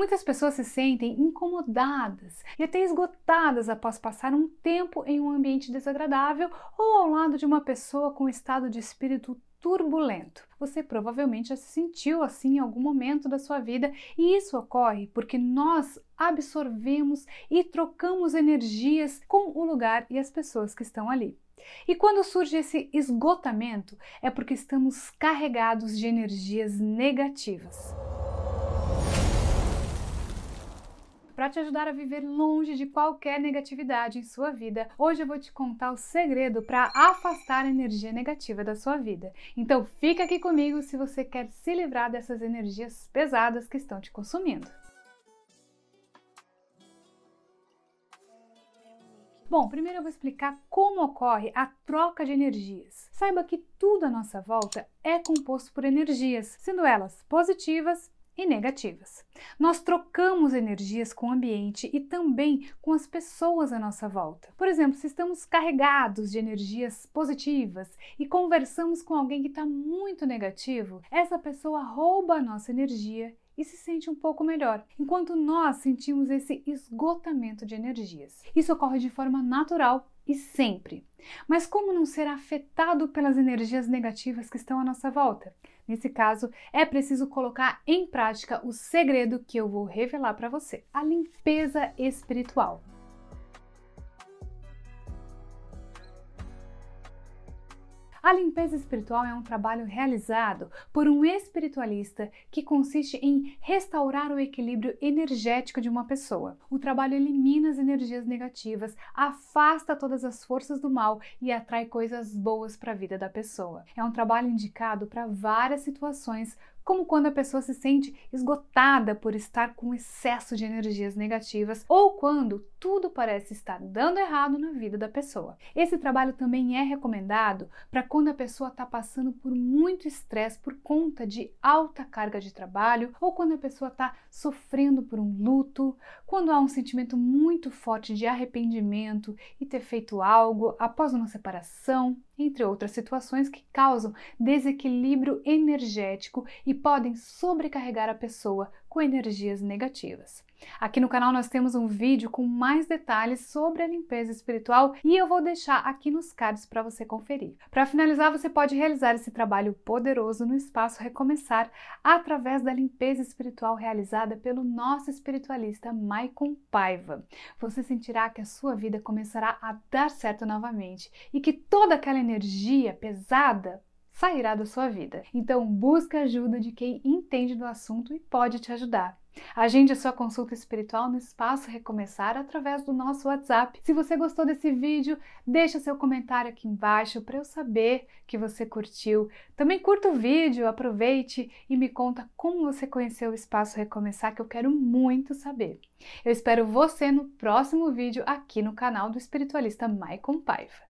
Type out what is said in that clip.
Muitas pessoas se sentem incomodadas e até esgotadas após passar um tempo em um ambiente desagradável ou ao lado de uma pessoa com estado de espírito turbulento. Você provavelmente já se sentiu assim em algum momento da sua vida e isso ocorre porque nós absorvemos e trocamos energias com o lugar e as pessoas que estão ali. E quando surge esse esgotamento, é porque estamos carregados de energias negativas. Para te ajudar a viver longe de qualquer negatividade em sua vida, hoje eu vou te contar o segredo para afastar a energia negativa da sua vida. Então fica aqui comigo se você quer se livrar dessas energias pesadas que estão te consumindo. Bom, primeiro eu vou explicar como ocorre a troca de energias. Saiba que tudo à nossa volta é composto por energias, sendo elas positivas e negativas. Nós trocamos energias com o ambiente e também com as pessoas à nossa volta. Por exemplo, se estamos carregados de energias positivas e conversamos com alguém que está muito negativo, essa pessoa rouba a nossa energia e se sente um pouco melhor, enquanto nós sentimos esse esgotamento de energias. Isso ocorre de forma natural e sempre. Mas como não ser afetado pelas energias negativas que estão à nossa volta? Nesse caso, é preciso colocar em prática o segredo que eu vou revelar para você: a limpeza espiritual. A limpeza espiritual é um trabalho realizado por um espiritualista que consiste em restaurar o equilíbrio energético de uma pessoa. O trabalho elimina as energias negativas, afasta todas as forças do mal e atrai coisas boas para a vida da pessoa. É um trabalho indicado para várias situações como quando a pessoa se sente esgotada por estar com excesso de energias negativas ou quando tudo parece estar dando errado na vida da pessoa. Esse trabalho também é recomendado para quando a pessoa está passando por muito estresse por conta de alta carga de trabalho ou quando a pessoa está sofrendo por um luto, quando há um sentimento muito forte de arrependimento e ter feito algo após uma separação, entre outras situações que causam desequilíbrio energético e podem sobrecarregar a pessoa com energias negativas. Aqui no canal nós temos um vídeo com mais detalhes sobre a limpeza espiritual e eu vou deixar aqui nos cards para você conferir. Para finalizar, você pode realizar esse trabalho poderoso no espaço Recomeçar através da limpeza espiritual realizada pelo nosso espiritualista Maicon Paiva. Você sentirá que a sua vida começará a dar certo novamente e que toda aquela energia pesada sairá da sua vida. Então, busque ajuda de quem entende do assunto e pode te ajudar. Agende a sua consulta espiritual no Espaço Recomeçar através do nosso WhatsApp. Se você gostou desse vídeo, deixa seu comentário aqui embaixo para eu saber que você curtiu. Também curta o vídeo, aproveite e me conta como você conheceu o Espaço Recomeçar, que eu quero muito saber. Eu espero você no próximo vídeo aqui no canal do espiritualista Maicon Paiva.